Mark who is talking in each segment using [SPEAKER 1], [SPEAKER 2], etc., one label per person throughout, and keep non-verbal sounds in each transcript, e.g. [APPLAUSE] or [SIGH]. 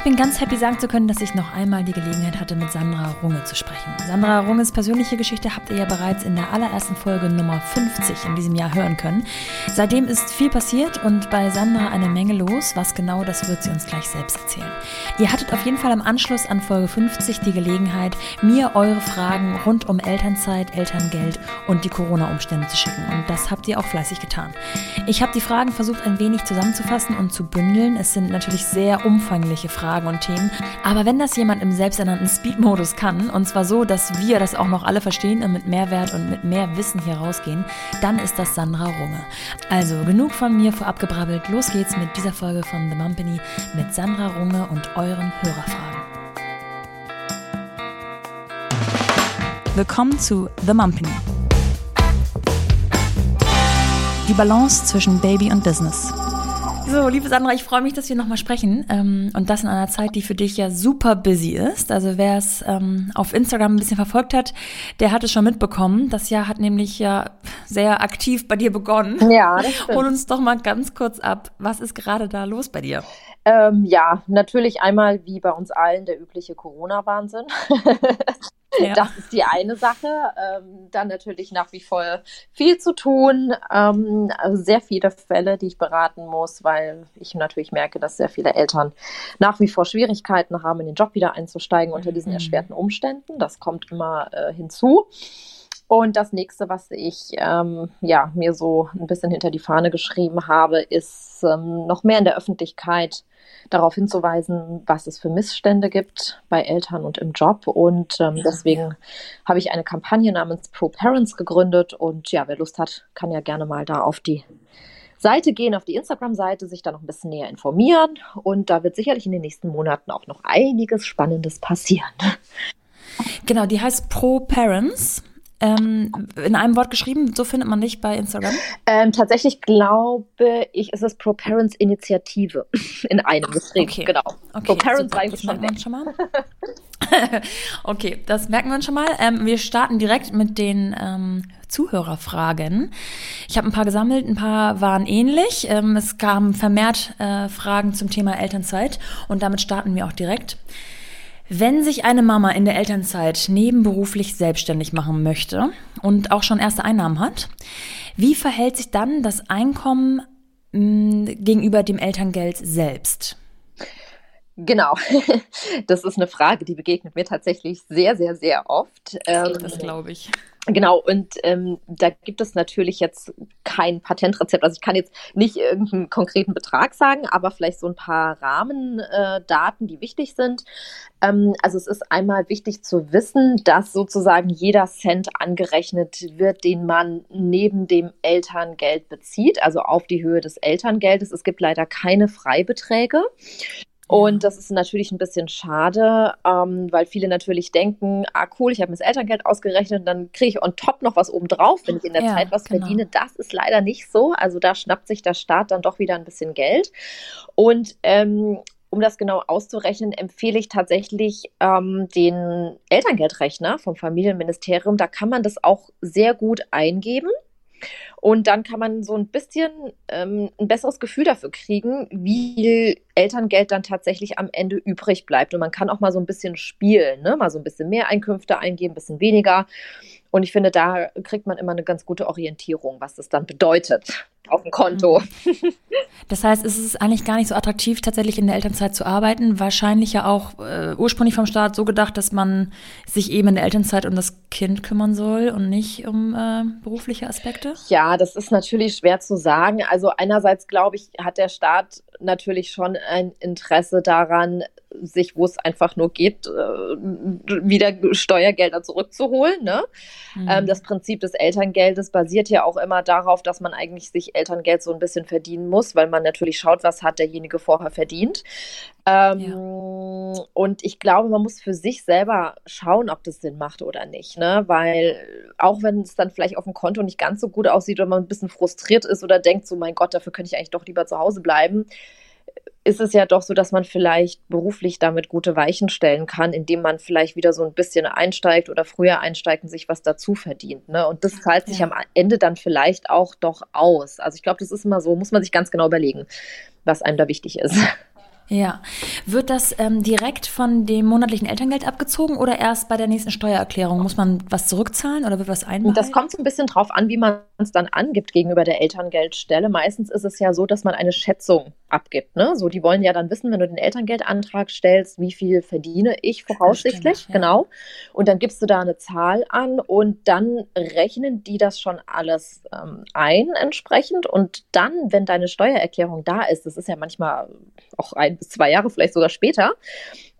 [SPEAKER 1] Ich bin ganz happy sagen zu können, dass ich noch einmal die Gelegenheit hatte, mit Sandra Runge zu sprechen. Sandra Runges persönliche Geschichte habt ihr ja bereits in der allerersten Folge Nummer 50 in diesem Jahr hören können. Seitdem ist viel passiert und bei Sandra eine Menge los. Was genau, das wird sie uns gleich selbst erzählen. Ihr hattet auf jeden Fall im Anschluss an Folge 50 die Gelegenheit, mir eure Fragen rund um Elternzeit, Elterngeld und die Corona-Umstände zu schicken. Und das habt ihr auch fleißig getan. Ich habe die Fragen versucht, ein wenig zusammenzufassen und zu bündeln. Es sind natürlich sehr umfangliche Fragen Fragen und Themen. Aber wenn das jemand im selbsternannten Speed-Modus kann, und zwar so, dass wir das auch noch alle verstehen und mit Mehrwert und mit mehr Wissen hier rausgehen, dann ist das Sandra Runge. Also genug von mir vorab gebrabbelt. Los geht's mit dieser Folge von The Mumpany mit Sandra Runge und euren Hörerfragen. Willkommen zu The Mumpany. Die Balance zwischen Baby und Business. So, liebe Sandra, ich freue mich, dass wir nochmal sprechen. Ähm, und das in einer Zeit, die für dich ja super busy ist. Also wer es ähm, auf Instagram ein bisschen verfolgt hat, der hat es schon mitbekommen. Das Jahr hat nämlich ja sehr aktiv bei dir begonnen.
[SPEAKER 2] Ja.
[SPEAKER 1] Hol uns doch mal ganz kurz ab. Was ist gerade da los bei dir?
[SPEAKER 2] Ähm, ja, natürlich einmal wie bei uns allen der übliche Corona-Wahnsinn. [LAUGHS] Ja. Das ist die eine Sache. Ähm, dann natürlich nach wie vor viel zu tun. Ähm, also sehr viele Fälle, die ich beraten muss, weil ich natürlich merke, dass sehr viele Eltern nach wie vor Schwierigkeiten haben, in den Job wieder einzusteigen unter diesen mhm. erschwerten Umständen. Das kommt immer äh, hinzu. Und das nächste, was ich ähm, ja, mir so ein bisschen hinter die Fahne geschrieben habe, ist ähm, noch mehr in der Öffentlichkeit darauf hinzuweisen, was es für Missstände gibt bei Eltern und im Job. Und ähm, deswegen habe ich eine Kampagne namens Pro Parents gegründet. Und ja, wer Lust hat, kann ja gerne mal da auf die Seite gehen, auf die Instagram-Seite, sich da noch ein bisschen näher informieren. Und da wird sicherlich in den nächsten Monaten auch noch einiges Spannendes passieren.
[SPEAKER 1] Genau, die heißt Pro Parents. Ähm, in einem Wort geschrieben, so findet man dich bei Instagram?
[SPEAKER 2] Ähm, tatsächlich glaube ich, ist es Pro Parents Initiative [LAUGHS] in einem geschrieben.
[SPEAKER 1] Okay.
[SPEAKER 2] Genau.
[SPEAKER 1] Okay, Pro Parents war ich schon, schon mal. [LAUGHS] okay, das merken wir uns schon mal. Ähm, wir starten direkt mit den ähm, Zuhörerfragen. Ich habe ein paar gesammelt, ein paar waren ähnlich. Ähm, es kamen vermehrt äh, Fragen zum Thema Elternzeit und damit starten wir auch direkt. Wenn sich eine Mama in der Elternzeit nebenberuflich selbstständig machen möchte und auch schon erste Einnahmen hat, wie verhält sich dann das Einkommen mm, gegenüber dem Elterngeld selbst?
[SPEAKER 2] Genau, [LAUGHS] das ist eine Frage, die begegnet mir tatsächlich sehr, sehr, sehr oft.
[SPEAKER 1] Ähm, das glaube ich.
[SPEAKER 2] Genau, und ähm, da gibt es natürlich jetzt kein Patentrezept. Also ich kann jetzt nicht irgendeinen konkreten Betrag sagen, aber vielleicht so ein paar Rahmendaten, äh, die wichtig sind. Ähm, also es ist einmal wichtig zu wissen, dass sozusagen jeder Cent angerechnet wird, den man neben dem Elterngeld bezieht, also auf die Höhe des Elterngeldes. Es gibt leider keine Freibeträge. Und das ist natürlich ein bisschen schade, ähm, weil viele natürlich denken, ah cool, ich habe mir das Elterngeld ausgerechnet, dann kriege ich on top noch was obendrauf, wenn ich in der ja, Zeit was genau. verdiene. Das ist leider nicht so. Also da schnappt sich der Staat dann doch wieder ein bisschen Geld. Und ähm, um das genau auszurechnen, empfehle ich tatsächlich ähm, den Elterngeldrechner vom Familienministerium. Da kann man das auch sehr gut eingeben. Und dann kann man so ein bisschen ähm, ein besseres Gefühl dafür kriegen, wie viel Elterngeld dann tatsächlich am Ende übrig bleibt. Und man kann auch mal so ein bisschen spielen, ne? mal so ein bisschen mehr Einkünfte eingeben, ein bisschen weniger. Und ich finde, da kriegt man immer eine ganz gute Orientierung, was das dann bedeutet auf dem Konto.
[SPEAKER 1] Mhm. [LAUGHS] Das heißt, es ist eigentlich gar nicht so attraktiv, tatsächlich in der Elternzeit zu arbeiten. Wahrscheinlich ja auch äh, ursprünglich vom Staat so gedacht, dass man sich eben in der Elternzeit um das Kind kümmern soll und nicht um äh, berufliche Aspekte.
[SPEAKER 2] Ja, das ist natürlich schwer zu sagen. Also einerseits glaube ich, hat der Staat natürlich schon ein Interesse daran, sich, wo es einfach nur geht, äh, wieder Steuergelder zurückzuholen. Ne? Mhm. Ähm, das Prinzip des Elterngeldes basiert ja auch immer darauf, dass man eigentlich sich Elterngeld so ein bisschen verdienen muss, weil man natürlich schaut, was hat derjenige vorher verdient. Ähm, ja. Und ich glaube, man muss für sich selber schauen, ob das Sinn macht oder nicht. Ne? Weil auch wenn es dann vielleicht auf dem Konto nicht ganz so gut aussieht oder man ein bisschen frustriert ist oder denkt, so mein Gott, dafür könnte ich eigentlich doch lieber zu Hause bleiben, ist es ja doch so, dass man vielleicht beruflich damit gute Weichen stellen kann, indem man vielleicht wieder so ein bisschen einsteigt oder früher einsteigt und sich was dazu verdient. Ne? Und das zahlt sich ja. am Ende dann vielleicht auch doch aus. Also ich glaube, das ist immer so, muss man sich ganz genau überlegen, was einem da wichtig ist.
[SPEAKER 1] Ja, Wird das ähm, direkt von dem monatlichen Elterngeld abgezogen oder erst bei der nächsten Steuererklärung? Muss man was zurückzahlen oder wird was einbehalten?
[SPEAKER 2] Das kommt so ein bisschen drauf an, wie man es dann angibt gegenüber der Elterngeldstelle. Meistens ist es ja so, dass man eine Schätzung abgibt. Ne? So, die wollen ja dann wissen, wenn du den Elterngeldantrag stellst, wie viel verdiene ich voraussichtlich, stimmt, ja. genau. Und dann gibst du da eine Zahl an und dann rechnen die das schon alles ähm, ein entsprechend. Und dann, wenn deine Steuererklärung da ist, das ist ja manchmal auch ein bis zwei Jahre, vielleicht sogar später,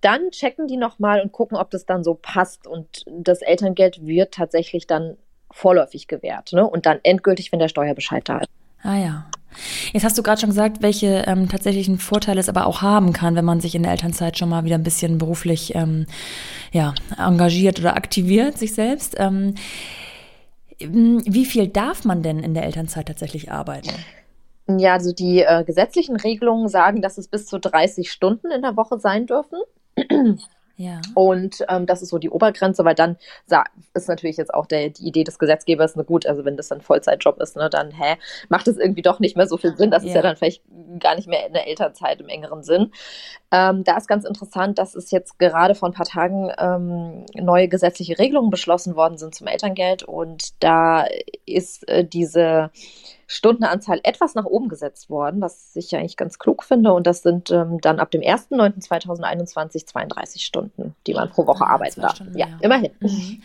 [SPEAKER 2] dann checken die nochmal und gucken, ob das dann so passt. Und das Elterngeld wird tatsächlich dann vorläufig gewährt. Ne? Und dann endgültig, wenn der Steuerbescheid da ist.
[SPEAKER 1] Ah ja. Jetzt hast du gerade schon gesagt, welche ähm, tatsächlichen Vorteile es aber auch haben kann, wenn man sich in der Elternzeit schon mal wieder ein bisschen beruflich ähm, ja, engagiert oder aktiviert, sich selbst. Ähm, wie viel darf man denn in der Elternzeit tatsächlich arbeiten?
[SPEAKER 2] Ja, also die äh, gesetzlichen Regelungen sagen, dass es bis zu 30 Stunden in der Woche sein dürfen. Ja. Und ähm, das ist so die Obergrenze, weil dann ist natürlich jetzt auch der, die Idee des Gesetzgebers, ne, gut, also wenn das ein Vollzeitjob ist, ne, dann hä, macht es irgendwie doch nicht mehr so viel Sinn. Das ja. ist ja dann vielleicht gar nicht mehr in der Elternzeit im engeren Sinn. Ähm, da ist ganz interessant, dass es jetzt gerade vor ein paar Tagen ähm, neue gesetzliche Regelungen beschlossen worden sind zum Elterngeld und da ist äh, diese Stundenanzahl etwas nach oben gesetzt worden, was ich ja eigentlich ganz klug finde. Und das sind ähm, dann ab dem 1.9.2021 32 Stunden, die man pro Woche ah, arbeiten darf. Stunden, ja, ja, immerhin. Mhm.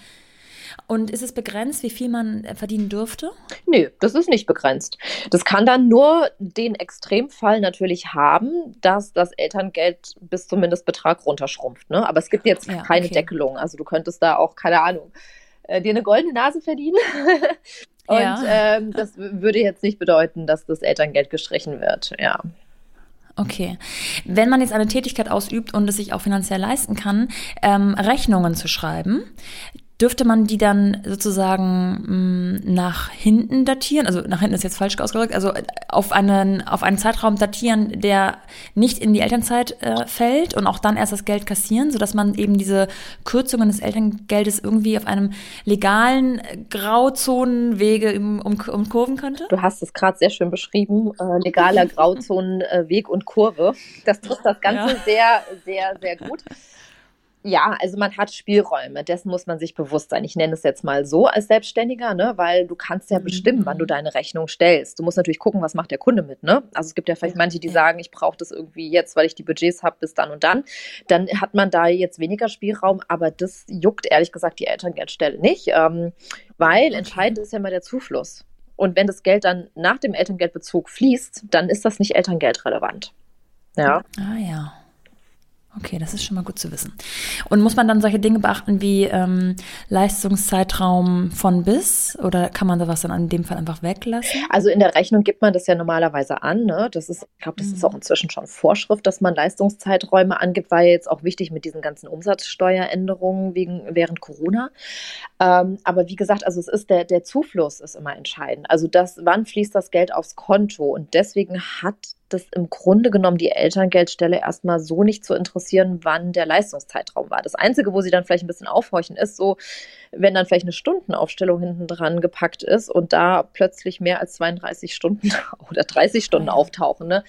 [SPEAKER 1] Und ist es begrenzt, wie viel man verdienen dürfte?
[SPEAKER 2] Nö, das ist nicht begrenzt. Das kann dann nur den Extremfall natürlich haben, dass das Elterngeld bis zum Mindestbetrag runterschrumpft. Ne? Aber es gibt jetzt ja, keine okay. Deckelung. Also du könntest da auch, keine Ahnung, äh, dir eine goldene Nase verdienen. [LAUGHS] Und ja. ähm, das würde jetzt nicht bedeuten, dass das Elterngeld gestrichen wird, ja.
[SPEAKER 1] Okay. Wenn man jetzt eine Tätigkeit ausübt und es sich auch finanziell leisten kann, ähm, Rechnungen zu schreiben, dürfte man die dann sozusagen mh, mm, nach hinten datieren? Also nach hinten ist jetzt falsch ausgedrückt, also auf einen, auf einen Zeitraum datieren, der nicht in die Elternzeit äh, fällt und auch dann erst das Geld kassieren, sodass man eben diese Kürzungen des Elterngeldes irgendwie auf einem legalen Grauzonenwege um, um, umkurven könnte?
[SPEAKER 2] Du hast es gerade sehr schön beschrieben, äh, legaler [LAUGHS] Grauzonenweg und Kurve. Das trifft das Ganze ja. sehr, sehr, sehr gut. Ja, also man hat Spielräume, dessen muss man sich bewusst sein. Ich nenne es jetzt mal so als Selbstständiger, ne, weil du kannst ja bestimmen, wann du mhm. deine Rechnung stellst. Du musst natürlich gucken, was macht der Kunde mit, ne? Also es gibt ja vielleicht manche, die sagen, ich brauche das irgendwie jetzt, weil ich die Budgets habe bis dann und dann. Dann hat man da jetzt weniger Spielraum, aber das juckt ehrlich gesagt die Elterngeldstelle nicht, ähm, weil entscheidend ist ja immer der Zufluss. Und wenn das Geld dann nach dem Elterngeldbezug fließt, dann ist das nicht Elterngeldrelevant. Ja.
[SPEAKER 1] Ah ja. Okay, das ist schon mal gut zu wissen. Und muss man dann solche Dinge beachten wie ähm, Leistungszeitraum von bis oder kann man sowas dann in dem Fall einfach weglassen?
[SPEAKER 2] Also in der Rechnung gibt man das ja normalerweise an. Ne? Das ist, ich glaube, das mhm. ist auch inzwischen schon Vorschrift, dass man Leistungszeiträume angibt, war ja jetzt auch wichtig mit diesen ganzen Umsatzsteueränderungen wegen, während Corona. Ähm, aber wie gesagt, also es ist der, der Zufluss ist immer entscheidend. Also das, wann fließt das Geld aufs Konto? Und deswegen hat das im Grunde genommen die Elterngeldstelle erstmal so nicht zu interessieren, wann der Leistungszeitraum war. Das Einzige, wo sie dann vielleicht ein bisschen aufhorchen, ist so, wenn dann vielleicht eine Stundenaufstellung hinten dran gepackt ist und da plötzlich mehr als 32 Stunden [LAUGHS] oder 30 Stunden auftauchen. Ne?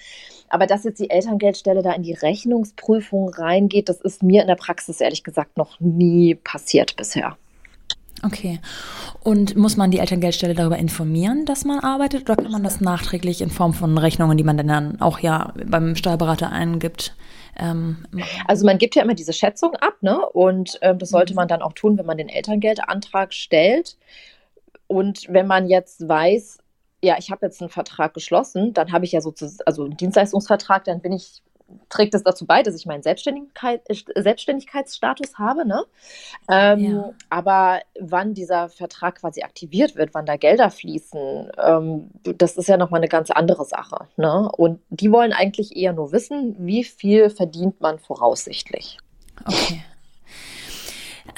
[SPEAKER 2] Aber dass jetzt die Elterngeldstelle da in die Rechnungsprüfung reingeht, das ist mir in der Praxis ehrlich gesagt noch nie passiert bisher.
[SPEAKER 1] Okay. Und muss man die Elterngeldstelle darüber informieren, dass man arbeitet, oder kann man das nachträglich in Form von Rechnungen, die man dann auch ja beim Steuerberater eingibt?
[SPEAKER 2] Ähm, also man gibt ja immer diese Schätzung ab, ne? Und ähm, das sollte mhm. man dann auch tun, wenn man den Elterngeldantrag stellt. Und wenn man jetzt weiß, ja, ich habe jetzt einen Vertrag geschlossen, dann habe ich ja sozusagen, also einen Dienstleistungsvertrag, dann bin ich trägt es dazu bei, dass ich meinen Selbstständigkeit, Selbstständigkeitsstatus habe. Ne? Ähm, ja. Aber wann dieser Vertrag quasi aktiviert wird, wann da Gelder fließen, ähm, das ist ja nochmal eine ganz andere Sache. Ne? Und die wollen eigentlich eher nur wissen, wie viel verdient man voraussichtlich.
[SPEAKER 1] Okay.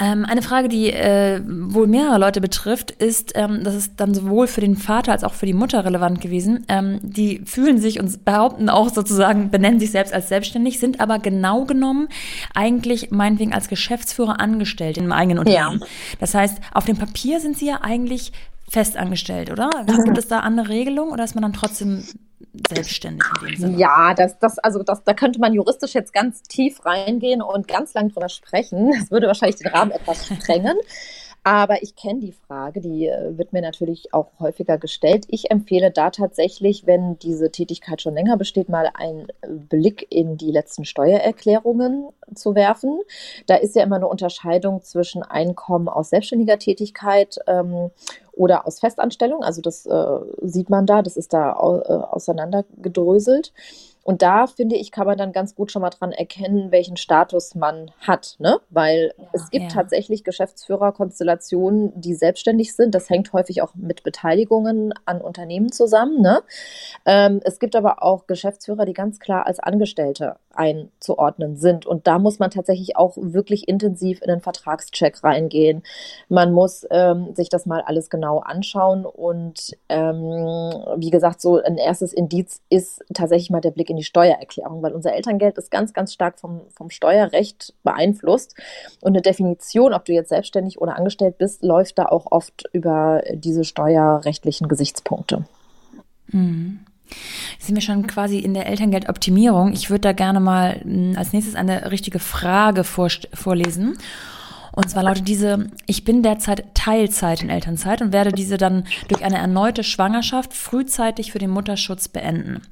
[SPEAKER 1] Ähm, eine Frage, die äh, wohl mehrere Leute betrifft, ist, ähm, das ist dann sowohl für den Vater als auch für die Mutter relevant gewesen. Ähm, die fühlen sich und behaupten auch sozusagen, benennen sich selbst als selbstständig, sind aber genau genommen eigentlich meinetwegen als Geschäftsführer angestellt im eigenen Unternehmen. Ja. Das heißt, auf dem Papier sind sie ja eigentlich festangestellt, oder? Gibt es da andere Regelungen oder ist man dann trotzdem selbstständig in dem Sinne?
[SPEAKER 2] Ja, das, das, also das, da könnte man juristisch jetzt ganz tief reingehen und ganz lang drüber sprechen. Das würde wahrscheinlich den Rahmen etwas sprengen. Aber ich kenne die Frage, die äh, wird mir natürlich auch häufiger gestellt. Ich empfehle da tatsächlich, wenn diese Tätigkeit schon länger besteht, mal einen Blick in die letzten Steuererklärungen zu werfen. Da ist ja immer eine Unterscheidung zwischen Einkommen aus selbstständiger Tätigkeit ähm, oder aus Festanstellung. Also das äh, sieht man da, das ist da äh, auseinandergedröselt. Und da finde ich, kann man dann ganz gut schon mal dran erkennen, welchen Status man hat, ne? Weil ja, es gibt ja. tatsächlich Geschäftsführerkonstellationen, die selbstständig sind. Das hängt häufig auch mit Beteiligungen an Unternehmen zusammen, ne? Ähm, es gibt aber auch Geschäftsführer, die ganz klar als Angestellte einzuordnen sind. Und da muss man tatsächlich auch wirklich intensiv in den Vertragscheck reingehen. Man muss ähm, sich das mal alles genau anschauen. Und ähm, wie gesagt, so ein erstes Indiz ist tatsächlich mal der Blick in die Steuererklärung, weil unser Elterngeld ist ganz, ganz stark vom, vom Steuerrecht beeinflusst. Und eine Definition, ob du jetzt selbstständig oder angestellt bist, läuft da auch oft über diese steuerrechtlichen Gesichtspunkte.
[SPEAKER 1] Mhm. Sind wir schon quasi in der Elterngeldoptimierung? Ich würde da gerne mal hm, als nächstes eine richtige Frage vorlesen. Und zwar lautet diese, ich bin derzeit Teilzeit in Elternzeit und werde diese dann durch eine erneute Schwangerschaft frühzeitig für den Mutterschutz beenden.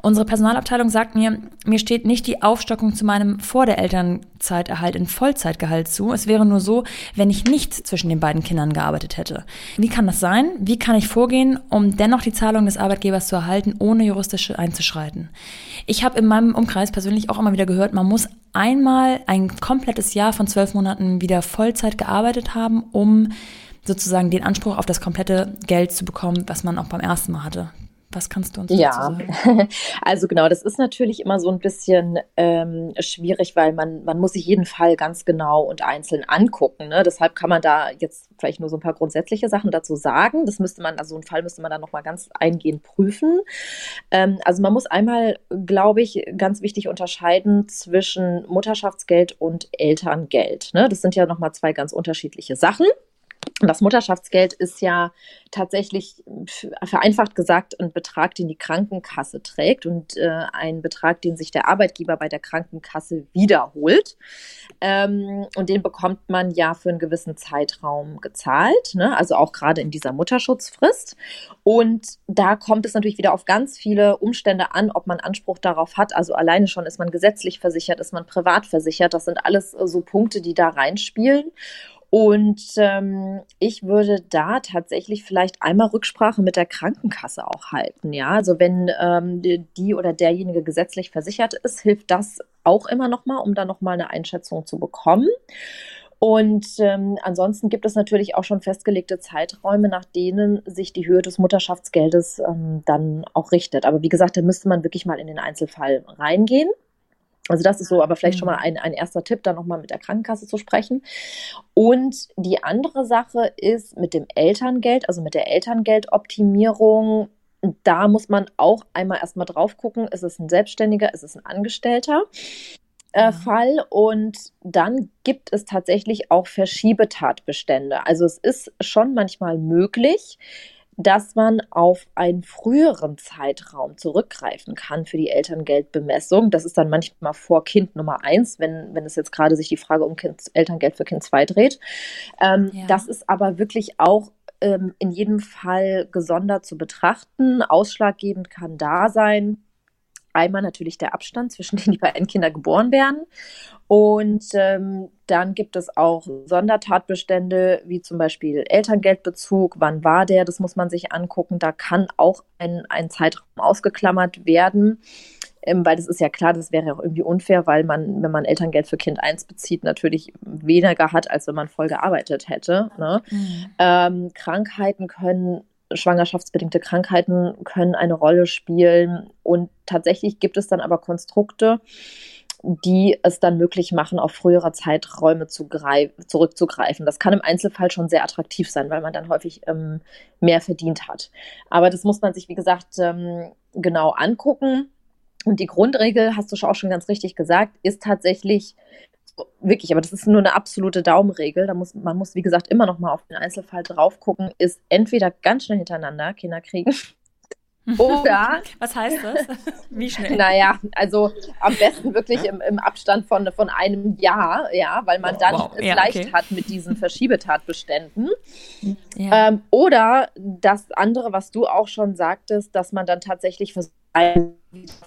[SPEAKER 1] Unsere Personalabteilung sagt mir, mir steht nicht die Aufstockung zu meinem vor der Elternzeiterhalt in Vollzeitgehalt zu. Es wäre nur so, wenn ich nicht zwischen den beiden Kindern gearbeitet hätte. Wie kann das sein? Wie kann ich vorgehen, um dennoch die Zahlung des Arbeitgebers zu erhalten, ohne juristisch einzuschreiten? Ich habe in meinem Umkreis persönlich auch immer wieder gehört, man muss einmal ein komplettes Jahr von zwölf Monaten wieder Vollzeit gearbeitet haben, um sozusagen den Anspruch auf das komplette Geld zu bekommen, was man auch beim ersten Mal hatte. Was kannst du uns
[SPEAKER 2] ja. dazu sagen? [LAUGHS] Also genau, das ist natürlich immer so ein bisschen ähm, schwierig, weil man, man muss sich jeden Fall ganz genau und einzeln angucken. Ne? Deshalb kann man da jetzt vielleicht nur so ein paar grundsätzliche Sachen dazu sagen. Das müsste man, also einen Fall müsste man dann nochmal ganz eingehend prüfen. Ähm, also man muss einmal, glaube ich, ganz wichtig unterscheiden zwischen Mutterschaftsgeld und Elterngeld. Ne? Das sind ja nochmal zwei ganz unterschiedliche Sachen. Das Mutterschaftsgeld ist ja tatsächlich vereinfacht gesagt ein Betrag, den die Krankenkasse trägt und äh, ein Betrag, den sich der Arbeitgeber bei der Krankenkasse wiederholt. Ähm, und den bekommt man ja für einen gewissen Zeitraum gezahlt, ne? also auch gerade in dieser Mutterschutzfrist. Und da kommt es natürlich wieder auf ganz viele Umstände an, ob man Anspruch darauf hat. Also alleine schon ist man gesetzlich versichert, ist man privat versichert. Das sind alles so Punkte, die da reinspielen. Und ähm, ich würde da tatsächlich vielleicht einmal Rücksprache mit der Krankenkasse auch halten. Ja, also wenn ähm, die oder derjenige gesetzlich versichert ist, hilft das auch immer nochmal, um da nochmal eine Einschätzung zu bekommen. Und ähm, ansonsten gibt es natürlich auch schon festgelegte Zeiträume, nach denen sich die Höhe des Mutterschaftsgeldes ähm, dann auch richtet. Aber wie gesagt, da müsste man wirklich mal in den Einzelfall reingehen. Also das ist so, aber vielleicht schon mal mhm. ein, ein erster Tipp, da nochmal mit der Krankenkasse zu sprechen. Und die andere Sache ist mit dem Elterngeld, also mit der Elterngeldoptimierung. Da muss man auch einmal erstmal drauf gucken, ist es ein Selbstständiger, ist es ein Angestellter? Äh, ja. Fall und dann gibt es tatsächlich auch Verschiebetatbestände. Also es ist schon manchmal möglich, dass man auf einen früheren Zeitraum zurückgreifen kann für die Elterngeldbemessung. Das ist dann manchmal vor Kind Nummer eins, wenn, wenn es jetzt gerade sich die Frage um kind, Elterngeld für Kind zwei dreht. Ähm, ja. Das ist aber wirklich auch ähm, in jedem Fall gesondert zu betrachten. Ausschlaggebend kann da sein, einmal natürlich der Abstand [LAUGHS] zwischen denen die beiden Kinder geboren werden. Und ähm, dann gibt es auch Sondertatbestände, wie zum Beispiel Elterngeldbezug. Wann war der? Das muss man sich angucken. Da kann auch ein, ein Zeitraum ausgeklammert werden. Ähm, weil das ist ja klar, das wäre ja auch irgendwie unfair, weil man, wenn man Elterngeld für Kind 1 bezieht, natürlich weniger hat, als wenn man voll gearbeitet hätte. Ne? Mhm. Ähm, Krankheiten können schwangerschaftsbedingte Krankheiten können eine Rolle spielen. Und tatsächlich gibt es dann aber Konstrukte, die es dann möglich machen, auf frühere Zeiträume zu zurückzugreifen. Das kann im Einzelfall schon sehr attraktiv sein, weil man dann häufig ähm, mehr verdient hat. Aber das muss man sich, wie gesagt, ähm, genau angucken. Und die Grundregel, hast du auch schon ganz richtig gesagt, ist tatsächlich wirklich, aber das ist nur eine absolute Daumenregel. Da muss, man muss, wie gesagt, immer noch mal auf den Einzelfall drauf gucken, ist entweder ganz schnell hintereinander Kinder kriegen [LAUGHS] oder.
[SPEAKER 1] Was heißt das? [LAUGHS]
[SPEAKER 2] Wie schnell? Naja, also am besten wirklich im, im Abstand von, von einem Jahr, ja, weil man dann wow. es ja, leicht okay. hat mit diesen Verschiebetatbeständen. Ja. Ähm, oder das andere, was du auch schon sagtest, dass man dann tatsächlich versucht,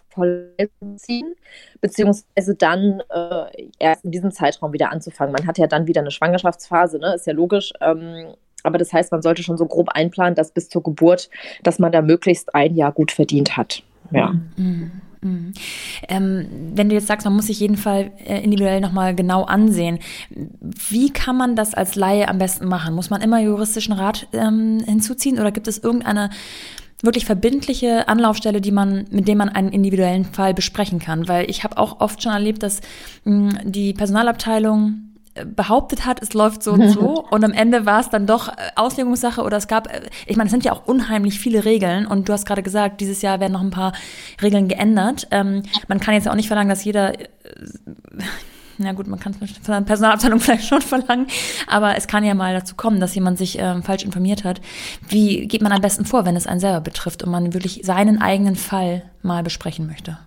[SPEAKER 2] voll ziehen, beziehungsweise dann äh, erst in diesem Zeitraum wieder anzufangen. Man hat ja dann wieder eine Schwangerschaftsphase, ne? ist ja logisch. Ähm, aber das heißt, man sollte schon so grob einplanen, dass bis zur Geburt, dass man da möglichst ein Jahr gut verdient hat. Ja. Mhm.
[SPEAKER 1] Mhm. Ähm, wenn du jetzt sagst, man muss sich jeden Fall äh, individuell nochmal genau ansehen, wie kann man das als Laie am besten machen? Muss man immer juristischen Rat ähm, hinzuziehen oder gibt es irgendeine wirklich verbindliche Anlaufstelle, die man, mit dem man einen individuellen Fall besprechen kann? Weil ich habe auch oft schon erlebt, dass mh, die Personalabteilung behauptet hat, es läuft so und so [LAUGHS] und am Ende war es dann doch äh, Auslegungssache oder es gab, äh, ich meine, es sind ja auch unheimlich viele Regeln und du hast gerade gesagt, dieses Jahr werden noch ein paar Regeln geändert. Ähm, man kann jetzt auch nicht verlangen, dass jeder äh, na gut, man kann es von der Personalabteilung [LAUGHS] vielleicht schon verlangen, aber es kann ja mal dazu kommen, dass jemand sich ähm, falsch informiert hat. Wie geht man am besten vor, wenn es einen selber betrifft und man wirklich seinen eigenen Fall mal besprechen möchte?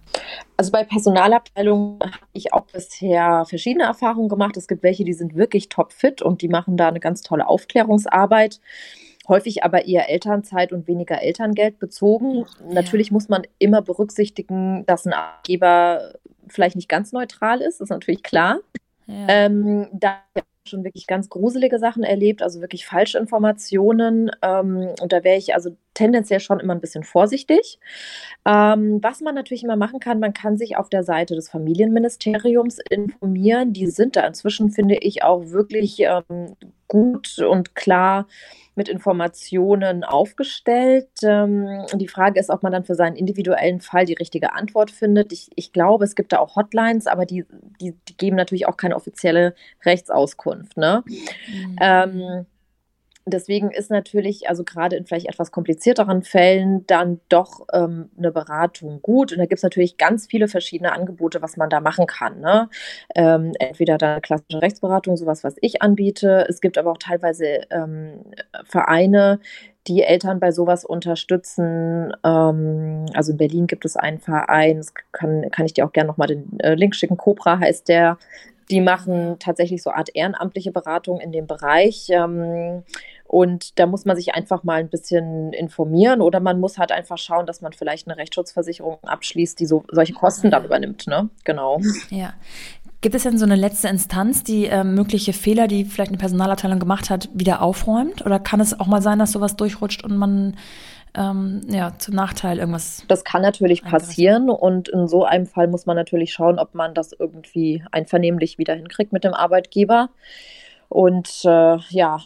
[SPEAKER 2] Also bei Personalabteilungen habe ich auch bisher verschiedene Erfahrungen gemacht. Es gibt welche, die sind wirklich topfit und die machen da eine ganz tolle Aufklärungsarbeit häufig aber eher Elternzeit und weniger Elterngeld bezogen. Ja. Natürlich muss man immer berücksichtigen, dass ein Arbeitgeber vielleicht nicht ganz neutral ist, ist natürlich klar. Ja. Ähm, da schon wirklich ganz gruselige Sachen erlebt, also wirklich Falschinformationen. Ähm, und da wäre ich also tendenziell schon immer ein bisschen vorsichtig. Ähm, was man natürlich immer machen kann, man kann sich auf der Seite des Familienministeriums informieren. Die sind da inzwischen, finde ich, auch wirklich ähm, gut und klar mit Informationen aufgestellt. Ähm, die Frage ist, ob man dann für seinen individuellen Fall die richtige Antwort findet. Ich, ich glaube, es gibt da auch Hotlines, aber die, die, die geben natürlich auch keine offizielle Rechtsauskunft. Ne? Mhm. Deswegen ist natürlich, also gerade in vielleicht etwas komplizierteren Fällen, dann doch ähm, eine Beratung gut. Und da gibt es natürlich ganz viele verschiedene Angebote, was man da machen kann. Ne? Ähm, entweder dann klassische Rechtsberatung, sowas, was ich anbiete. Es gibt aber auch teilweise ähm, Vereine, die Eltern bei sowas unterstützen. Ähm, also in Berlin gibt es einen Verein, das kann, kann ich dir auch gerne nochmal den äh, Link schicken. Cobra heißt der. Die machen tatsächlich so Art ehrenamtliche Beratung in dem Bereich. Ähm, und da muss man sich einfach mal ein bisschen informieren oder man muss halt einfach schauen, dass man vielleicht eine Rechtsschutzversicherung abschließt, die so, solche Kosten dann übernimmt. Ne? Genau.
[SPEAKER 1] Ja. Gibt es denn so eine letzte Instanz, die äh, mögliche Fehler, die vielleicht eine Personalabteilung gemacht hat, wieder aufräumt? Oder kann es auch mal sein, dass sowas durchrutscht und man ähm, ja, zum Nachteil irgendwas.
[SPEAKER 2] Das kann natürlich passieren und in so einem Fall muss man natürlich schauen, ob man das irgendwie einvernehmlich wieder hinkriegt mit dem Arbeitgeber. Und äh, ja,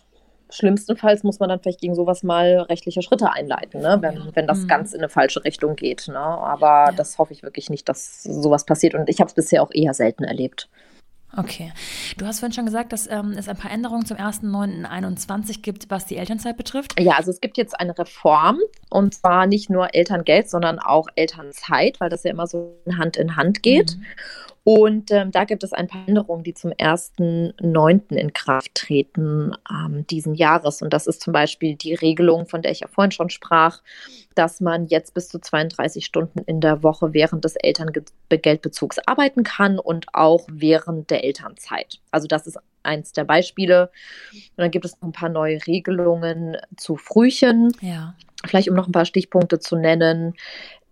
[SPEAKER 2] schlimmstenfalls muss man dann vielleicht gegen sowas mal rechtliche Schritte einleiten, ne? wenn, wenn das mhm. ganz in eine falsche Richtung geht. Ne? Aber ja. das hoffe ich wirklich nicht, dass sowas passiert. Und ich habe es bisher auch eher selten erlebt.
[SPEAKER 1] Okay. Du hast vorhin schon gesagt, dass ähm, es ein paar Änderungen zum 1.9.21 gibt, was die Elternzeit betrifft.
[SPEAKER 2] Ja, also es gibt jetzt eine Reform und zwar nicht nur Elterngeld, sondern auch Elternzeit, weil das ja immer so Hand in Hand geht. Mhm. Und ähm, da gibt es ein paar Änderungen, die zum 1.9. in Kraft treten ähm, diesen Jahres. Und das ist zum Beispiel die Regelung, von der ich ja vorhin schon sprach, dass man jetzt bis zu 32 Stunden in der Woche während des Elterngeldbezugs arbeiten kann und auch während der Elternzeit. Also das ist eins der Beispiele. Und dann gibt es noch ein paar neue Regelungen zu Frühchen. Ja. Vielleicht um noch ein paar Stichpunkte zu nennen.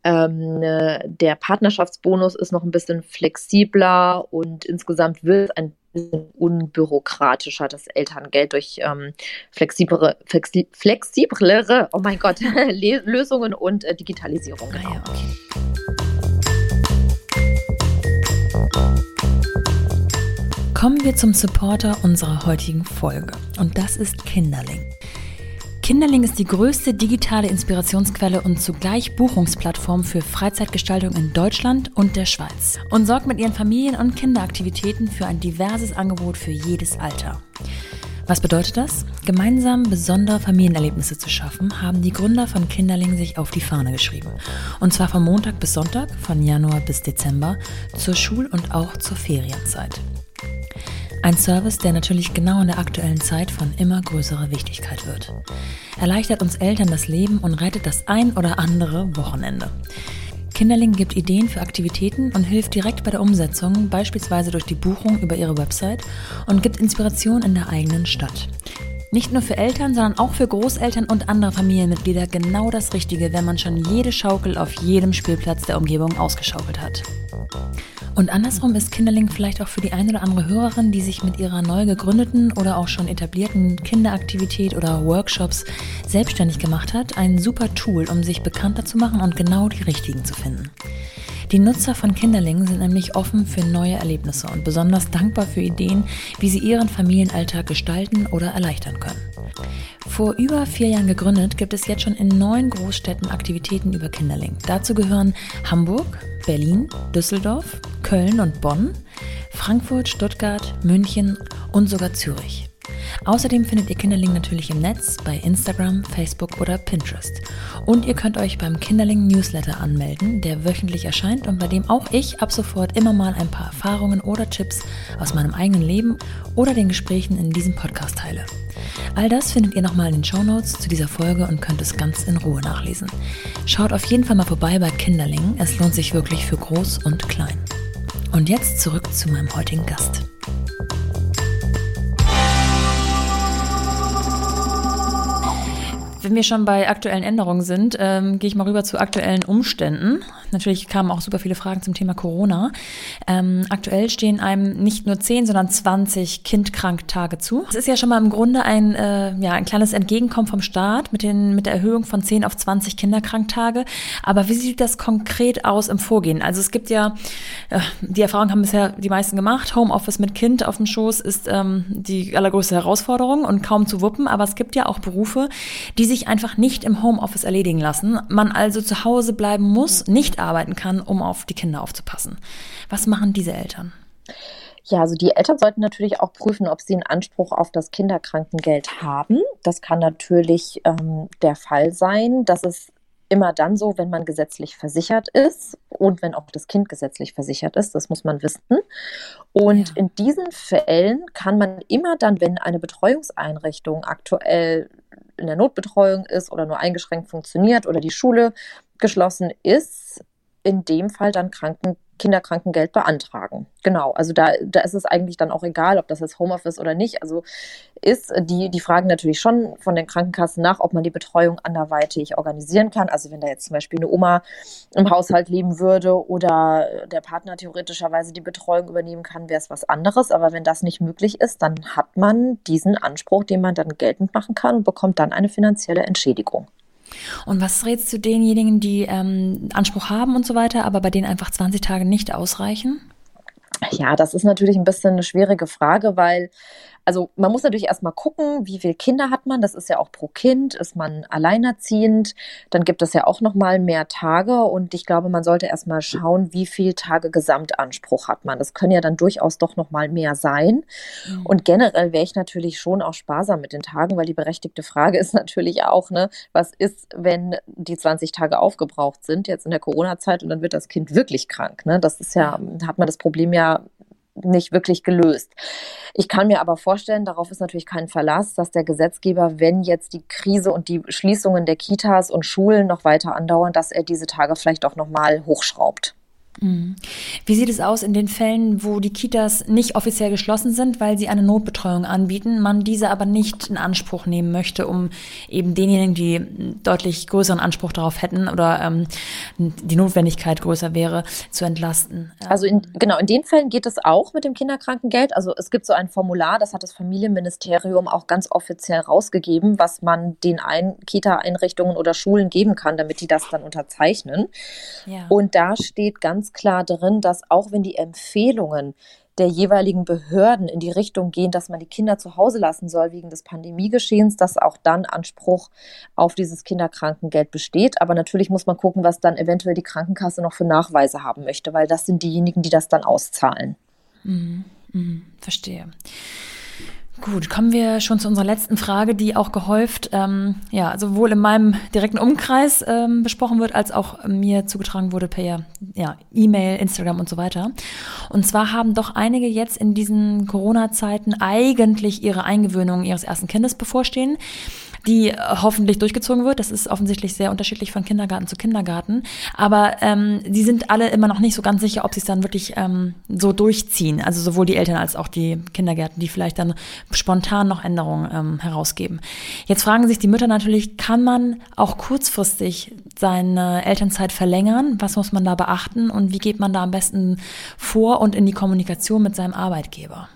[SPEAKER 2] Ähm, ne, der Partnerschaftsbonus ist noch ein bisschen flexibler und insgesamt wird ein bisschen unbürokratischer das Elterngeld durch ähm, flexiblere, flexi flexiblere, oh mein Gott, [LAUGHS] Lösungen und äh, Digitalisierung. Genau. Ah, ja, okay.
[SPEAKER 1] Kommen wir zum Supporter unserer heutigen Folge und das ist Kinderling. Kinderling ist die größte digitale Inspirationsquelle und zugleich Buchungsplattform für Freizeitgestaltung in Deutschland und der Schweiz und sorgt mit ihren Familien- und Kinderaktivitäten für ein diverses Angebot für jedes Alter. Was bedeutet das? Gemeinsam besondere Familienerlebnisse zu schaffen, haben die Gründer von Kinderling sich auf die Fahne geschrieben. Und zwar von Montag bis Sonntag, von Januar bis Dezember, zur Schul- und auch zur Ferienzeit. Ein Service, der natürlich genau in der aktuellen Zeit von immer größerer Wichtigkeit wird. Erleichtert uns Eltern das Leben und rettet das ein oder andere Wochenende. Kinderling gibt Ideen für Aktivitäten und hilft direkt bei der Umsetzung, beispielsweise durch die Buchung über ihre Website und gibt Inspiration in der eigenen Stadt. Nicht nur für Eltern, sondern auch für Großeltern und andere Familienmitglieder genau das Richtige, wenn man schon jede Schaukel auf jedem Spielplatz der Umgebung ausgeschaukelt hat. Und andersrum ist Kinderling vielleicht auch für die eine oder andere Hörerin, die sich mit ihrer neu gegründeten oder auch schon etablierten Kinderaktivität oder Workshops selbstständig gemacht hat, ein super Tool, um sich bekannter zu machen und genau die richtigen zu finden. Die Nutzer von Kinderling sind nämlich offen für neue Erlebnisse und besonders dankbar für Ideen, wie sie ihren Familienalltag gestalten oder erleichtern können. Vor über vier Jahren gegründet, gibt es jetzt schon in neun Großstädten Aktivitäten über Kinderling. Dazu gehören Hamburg, Berlin, Düsseldorf, Köln und Bonn, Frankfurt, Stuttgart, München und sogar Zürich. Außerdem findet ihr Kinderling natürlich im Netz, bei Instagram, Facebook oder Pinterest. Und ihr könnt euch beim Kinderling Newsletter anmelden, der wöchentlich erscheint und bei dem auch ich ab sofort immer mal ein paar Erfahrungen oder Tipps aus meinem eigenen Leben oder den Gesprächen in diesem Podcast teile. All das findet ihr nochmal in den Show Notes zu dieser Folge und könnt es ganz in Ruhe nachlesen. Schaut auf jeden Fall mal vorbei bei Kinderling, es lohnt sich wirklich für groß und klein. Und jetzt zurück zu meinem heutigen Gast. Wenn wir schon bei aktuellen Änderungen sind, ähm, gehe ich mal rüber zu aktuellen Umständen. Natürlich kamen auch super viele Fragen zum Thema Corona. Ähm, aktuell stehen einem nicht nur 10, sondern 20 Kindkranktage zu. Das ist ja schon mal im Grunde ein, äh, ja, ein kleines Entgegenkommen vom Staat mit, den, mit der Erhöhung von 10 auf 20 Kinderkranktage. Aber wie sieht das konkret aus im Vorgehen? Also es gibt ja, äh, die Erfahrung haben bisher die meisten gemacht, Homeoffice mit Kind auf dem Schoß ist ähm, die allergrößte Herausforderung und kaum zu wuppen. Aber es gibt ja auch Berufe, die sich einfach nicht im Homeoffice erledigen lassen, man also zu Hause bleiben muss, nicht arbeiten kann, um auf die Kinder aufzupassen. Was machen diese Eltern?
[SPEAKER 2] Ja, also die Eltern sollten natürlich auch prüfen, ob sie einen Anspruch auf das Kinderkrankengeld haben. Das kann natürlich ähm, der Fall sein. Das ist immer dann so, wenn man gesetzlich versichert ist und wenn auch das Kind gesetzlich versichert ist. Das muss man wissen. Und ja. in diesen Fällen kann man immer dann, wenn eine Betreuungseinrichtung aktuell in der Notbetreuung ist oder nur eingeschränkt funktioniert oder die Schule geschlossen ist, in dem Fall dann Kranken, Kinderkrankengeld beantragen. Genau, also da, da ist es eigentlich dann auch egal, ob das jetzt Homeoffice oder nicht. Also ist, die, die fragen natürlich schon von den Krankenkassen nach, ob man die Betreuung anderweitig organisieren kann. Also wenn da jetzt zum Beispiel eine Oma im Haushalt leben würde oder der Partner theoretischerweise die Betreuung übernehmen kann, wäre es was anderes. Aber wenn das nicht möglich ist, dann hat man diesen Anspruch, den man dann geltend machen kann und bekommt dann eine finanzielle Entschädigung.
[SPEAKER 1] Und was rätst du denjenigen, die ähm, Anspruch haben und so weiter, aber bei denen einfach 20 Tage nicht ausreichen?
[SPEAKER 2] Ja, das ist natürlich ein bisschen eine schwierige Frage, weil also man muss natürlich erstmal gucken, wie viele Kinder hat man. Das ist ja auch pro Kind. Ist man alleinerziehend, dann gibt es ja auch nochmal mehr Tage. Und ich glaube, man sollte erstmal schauen, wie viele Tage Gesamtanspruch hat man. Das können ja dann durchaus doch nochmal mehr sein. Mhm. Und generell wäre ich natürlich schon auch sparsam mit den Tagen, weil die berechtigte Frage ist [LAUGHS] natürlich auch, ne, was ist, wenn die 20 Tage aufgebraucht sind, jetzt in der Corona-Zeit, und dann wird das Kind wirklich krank. Ne? Das ist ja, hat man das Problem ja nicht wirklich gelöst. Ich kann mir aber vorstellen, darauf ist natürlich kein Verlass, dass der Gesetzgeber, wenn jetzt die Krise und die Schließungen der Kitas und Schulen noch weiter andauern, dass er diese Tage vielleicht auch noch mal hochschraubt.
[SPEAKER 1] Mhm. Wie sieht es aus in den Fällen, wo die Kitas nicht offiziell geschlossen sind, weil sie eine Notbetreuung anbieten, man diese aber nicht in Anspruch nehmen möchte, um eben denjenigen, die deutlich größeren Anspruch darauf hätten oder ähm, die Notwendigkeit größer wäre, zu entlasten?
[SPEAKER 2] Also in, genau, in den Fällen geht es auch mit dem Kinderkrankengeld. Also es gibt so ein Formular, das hat das Familienministerium auch ganz offiziell rausgegeben, was man den ein Kita-Einrichtungen oder Schulen geben kann, damit die das dann unterzeichnen. Ja. Und da steht ganz klar drin, dass auch wenn die Empfehlungen der jeweiligen Behörden in die Richtung gehen, dass man die Kinder zu Hause lassen soll wegen des Pandemiegeschehens, dass auch dann Anspruch auf dieses Kinderkrankengeld besteht. Aber natürlich muss man gucken, was dann eventuell die Krankenkasse noch für Nachweise haben möchte, weil das sind diejenigen, die das dann auszahlen.
[SPEAKER 1] Mhm, mh, verstehe. Gut, kommen wir schon zu unserer letzten Frage, die auch gehäuft, ähm, ja, sowohl in meinem direkten Umkreis ähm, besprochen wird, als auch mir zugetragen wurde per ja, E-Mail, Instagram und so weiter. Und zwar haben doch einige jetzt in diesen Corona-Zeiten eigentlich ihre Eingewöhnung ihres ersten Kindes bevorstehen die äh, hoffentlich durchgezogen wird. Das ist offensichtlich sehr unterschiedlich von Kindergarten zu Kindergarten. Aber ähm, die sind alle immer noch nicht so ganz sicher, ob sie es dann wirklich ähm, so durchziehen. Also sowohl die Eltern als auch die Kindergärten, die vielleicht dann spontan noch Änderungen ähm, herausgeben. Jetzt fragen sich die Mütter natürlich, kann man auch kurzfristig seine Elternzeit verlängern? Was muss man da beachten und wie geht man da am besten vor und in die Kommunikation mit seinem Arbeitgeber?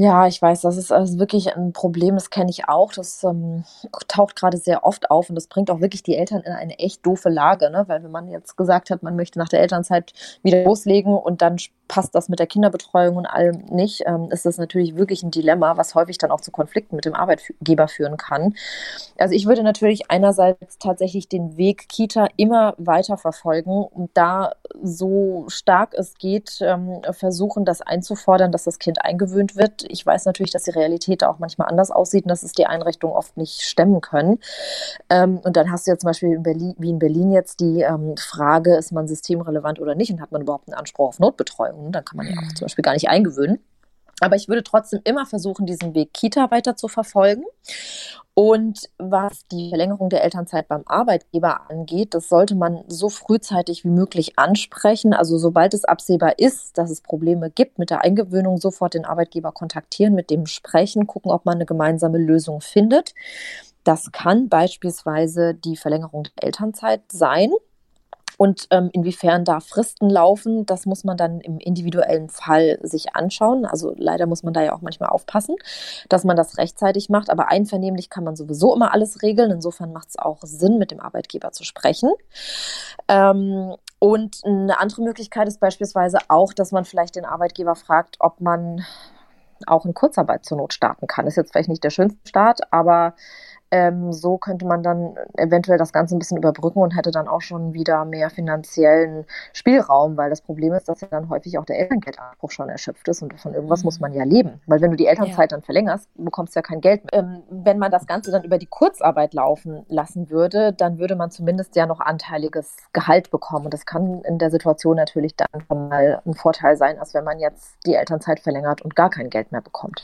[SPEAKER 2] Ja, ich weiß, das ist also wirklich ein Problem, das kenne ich auch. Das ähm, taucht gerade sehr oft auf und das bringt auch wirklich die Eltern in eine echt doofe Lage, ne? Weil wenn man jetzt gesagt hat, man möchte nach der Elternzeit wieder loslegen und dann passt das mit der Kinderbetreuung und allem nicht, ähm, ist das natürlich wirklich ein Dilemma, was häufig dann auch zu Konflikten mit dem Arbeitgeber führen kann. Also ich würde natürlich einerseits tatsächlich den Weg Kita immer weiter verfolgen und da so stark es geht ähm, versuchen, das einzufordern, dass das Kind eingewöhnt wird. Ich weiß natürlich, dass die Realität auch manchmal anders aussieht und dass es die Einrichtungen oft nicht stemmen können. Ähm, und dann hast du ja zum Beispiel in Berlin, wie in Berlin jetzt die ähm, Frage, ist man systemrelevant oder nicht und hat man überhaupt einen Anspruch auf Notbetreuung? Veränderungen. Dann kann man ja auch zum Beispiel gar nicht eingewöhnen. Aber ich würde trotzdem immer versuchen, diesen Weg Kita weiter zu verfolgen. Und was die Verlängerung der Elternzeit beim Arbeitgeber angeht, das sollte man so frühzeitig wie möglich ansprechen. Also sobald es absehbar ist, dass es Probleme gibt mit der Eingewöhnung, sofort den Arbeitgeber kontaktieren, mit dem sprechen, gucken, ob man eine gemeinsame Lösung findet. Das kann beispielsweise die Verlängerung der Elternzeit sein. Und ähm, inwiefern da Fristen laufen, das muss man dann im individuellen Fall sich anschauen. Also leider muss man da ja auch manchmal aufpassen, dass man das rechtzeitig macht. Aber einvernehmlich kann man sowieso immer alles regeln. Insofern macht es auch Sinn, mit dem Arbeitgeber zu sprechen. Ähm, und eine andere Möglichkeit ist beispielsweise auch, dass man vielleicht den Arbeitgeber fragt, ob man auch in Kurzarbeit zur Not starten kann. Ist jetzt vielleicht nicht der schönste Start, aber ähm, so könnte man dann eventuell das Ganze ein bisschen überbrücken und hätte dann auch schon wieder mehr finanziellen Spielraum, weil das Problem ist, dass ja dann häufig auch der Elterngeldanspruch schon erschöpft ist und von irgendwas mhm. muss man ja leben. Weil wenn du die Elternzeit ja. dann verlängerst, bekommst du ja kein Geld mehr. Ähm, wenn man das Ganze dann über die Kurzarbeit laufen lassen würde, dann würde man zumindest ja noch anteiliges Gehalt bekommen. Und das kann in der Situation natürlich dann mal ein Vorteil sein, als wenn man jetzt die Elternzeit verlängert und gar kein Geld mehr bekommt.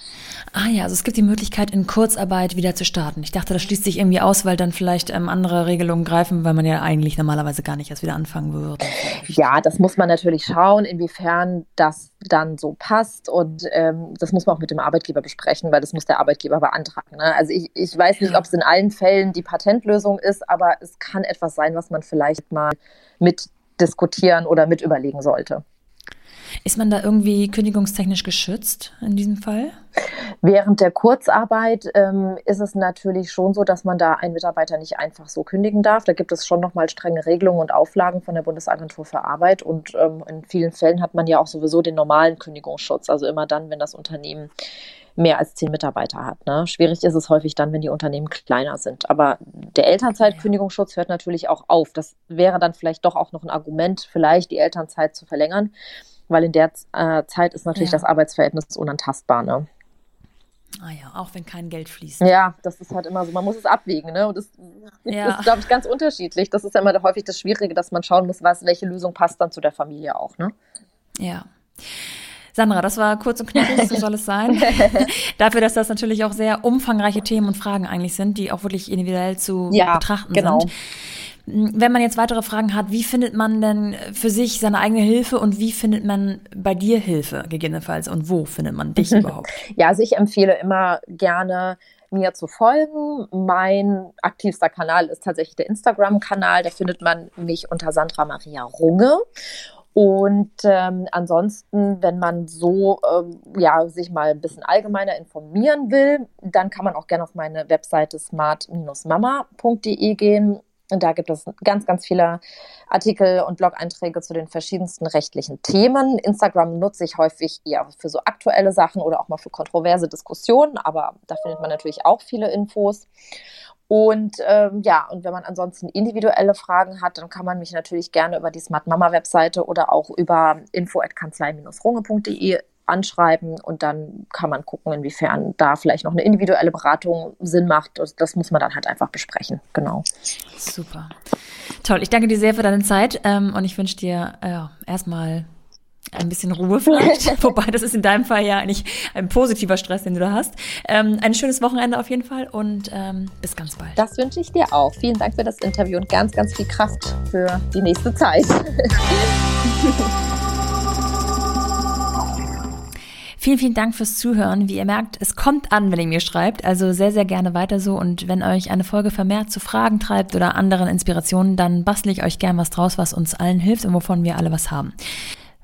[SPEAKER 1] Ah ja, also es gibt die Möglichkeit, in Kurzarbeit wieder zu starten. Ich dachte, das schließt sich irgendwie aus, weil dann vielleicht ähm, andere Regelungen greifen, weil man ja eigentlich normalerweise gar nicht erst wieder anfangen würde.
[SPEAKER 2] Ja, das muss man natürlich schauen, inwiefern das dann so passt und ähm, das muss man auch mit dem Arbeitgeber besprechen, weil das muss der Arbeitgeber beantragen. Ne? Also ich, ich weiß nicht, ob es in allen Fällen die Patentlösung ist, aber es kann etwas sein, was man vielleicht mal mit diskutieren oder mit überlegen sollte.
[SPEAKER 1] Ist man da irgendwie kündigungstechnisch geschützt in diesem Fall?
[SPEAKER 2] Während der Kurzarbeit ähm, ist es natürlich schon so, dass man da einen Mitarbeiter nicht einfach so kündigen darf. Da gibt es schon nochmal strenge Regelungen und Auflagen von der Bundesagentur für Arbeit. Und ähm, in vielen Fällen hat man ja auch sowieso den normalen Kündigungsschutz. Also immer dann, wenn das Unternehmen mehr als zehn Mitarbeiter hat. Ne? Schwierig ist es häufig dann, wenn die Unternehmen kleiner sind. Aber der Elternzeitkündigungsschutz hört natürlich auch auf. Das wäre dann vielleicht doch auch noch ein Argument, vielleicht die Elternzeit zu verlängern weil in der äh, Zeit ist natürlich ja. das Arbeitsverhältnis unantastbar. Ne?
[SPEAKER 1] Ah ja, auch wenn kein Geld fließt.
[SPEAKER 2] Ja, das ist halt immer so, man muss es abwägen, ne? Und das, ja. ist, glaube ich, ganz unterschiedlich. Das ist ja immer häufig das Schwierige, dass man schauen muss, was, welche Lösung passt dann zu der Familie auch, ne?
[SPEAKER 1] Ja. Sandra, das war kurz und knackig, so soll es sein. [LAUGHS] Dafür, dass das natürlich auch sehr umfangreiche Themen und Fragen eigentlich sind, die auch wirklich individuell zu ja, betrachten genau. sind. Wenn man jetzt weitere Fragen hat, wie findet man denn für sich seine eigene Hilfe und wie findet man bei dir Hilfe gegebenenfalls und wo findet man dich [LAUGHS] überhaupt?
[SPEAKER 2] Ja, also ich empfehle immer gerne mir zu folgen. Mein aktivster Kanal ist tatsächlich der Instagram-Kanal. Da findet man mich unter Sandra Maria Runge. Und ähm, ansonsten, wenn man so ähm, ja, sich mal ein bisschen allgemeiner informieren will, dann kann man auch gerne auf meine Webseite smart-mama.de gehen. Da gibt es ganz, ganz viele Artikel und Blog-Einträge zu den verschiedensten rechtlichen Themen. Instagram nutze ich häufig eher für so aktuelle Sachen oder auch mal für kontroverse Diskussionen, aber da findet man natürlich auch viele Infos. Und ähm, ja, und wenn man ansonsten individuelle Fragen hat, dann kann man mich natürlich gerne über die Smart Mama Webseite oder auch über info@kanzlei-runge.de anschreiben und dann kann man gucken, inwiefern da vielleicht noch eine individuelle Beratung Sinn macht. Das, muss man dann halt einfach besprechen. Genau.
[SPEAKER 1] Super. Toll. Ich danke dir sehr für deine Zeit ähm, und ich wünsche dir äh, erstmal ein bisschen Ruhe vielleicht. [LAUGHS] Wobei, das ist in deinem Fall ja eigentlich ein positiver Stress, den du da hast. Ähm, ein schönes Wochenende auf jeden Fall und ähm, bis ganz bald.
[SPEAKER 2] Das wünsche ich dir auch. Vielen Dank für das Interview und ganz, ganz viel Kraft für die nächste Zeit. [LAUGHS]
[SPEAKER 1] Vielen, vielen Dank fürs Zuhören. Wie ihr merkt, es kommt an, wenn ihr mir schreibt. Also sehr, sehr gerne weiter so. Und wenn euch eine Folge vermehrt zu Fragen treibt oder anderen Inspirationen, dann bastle ich euch gern was draus, was uns allen hilft und wovon wir alle was haben.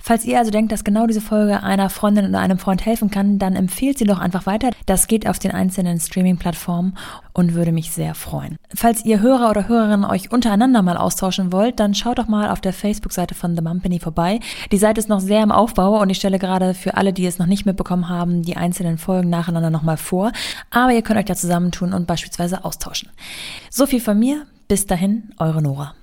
[SPEAKER 1] Falls ihr also denkt, dass genau diese Folge einer Freundin oder einem Freund helfen kann, dann empfehlt sie doch einfach weiter. Das geht auf den einzelnen Streaming-Plattformen und würde mich sehr freuen. Falls ihr Hörer oder Hörerinnen euch untereinander mal austauschen wollt, dann schaut doch mal auf der Facebook-Seite von The Mumpany vorbei. Die Seite ist noch sehr im Aufbau und ich stelle gerade für alle, die es noch nicht mitbekommen haben, die einzelnen Folgen nacheinander nochmal vor. Aber ihr könnt euch da zusammentun und beispielsweise austauschen. So viel von mir. Bis dahin, eure Nora.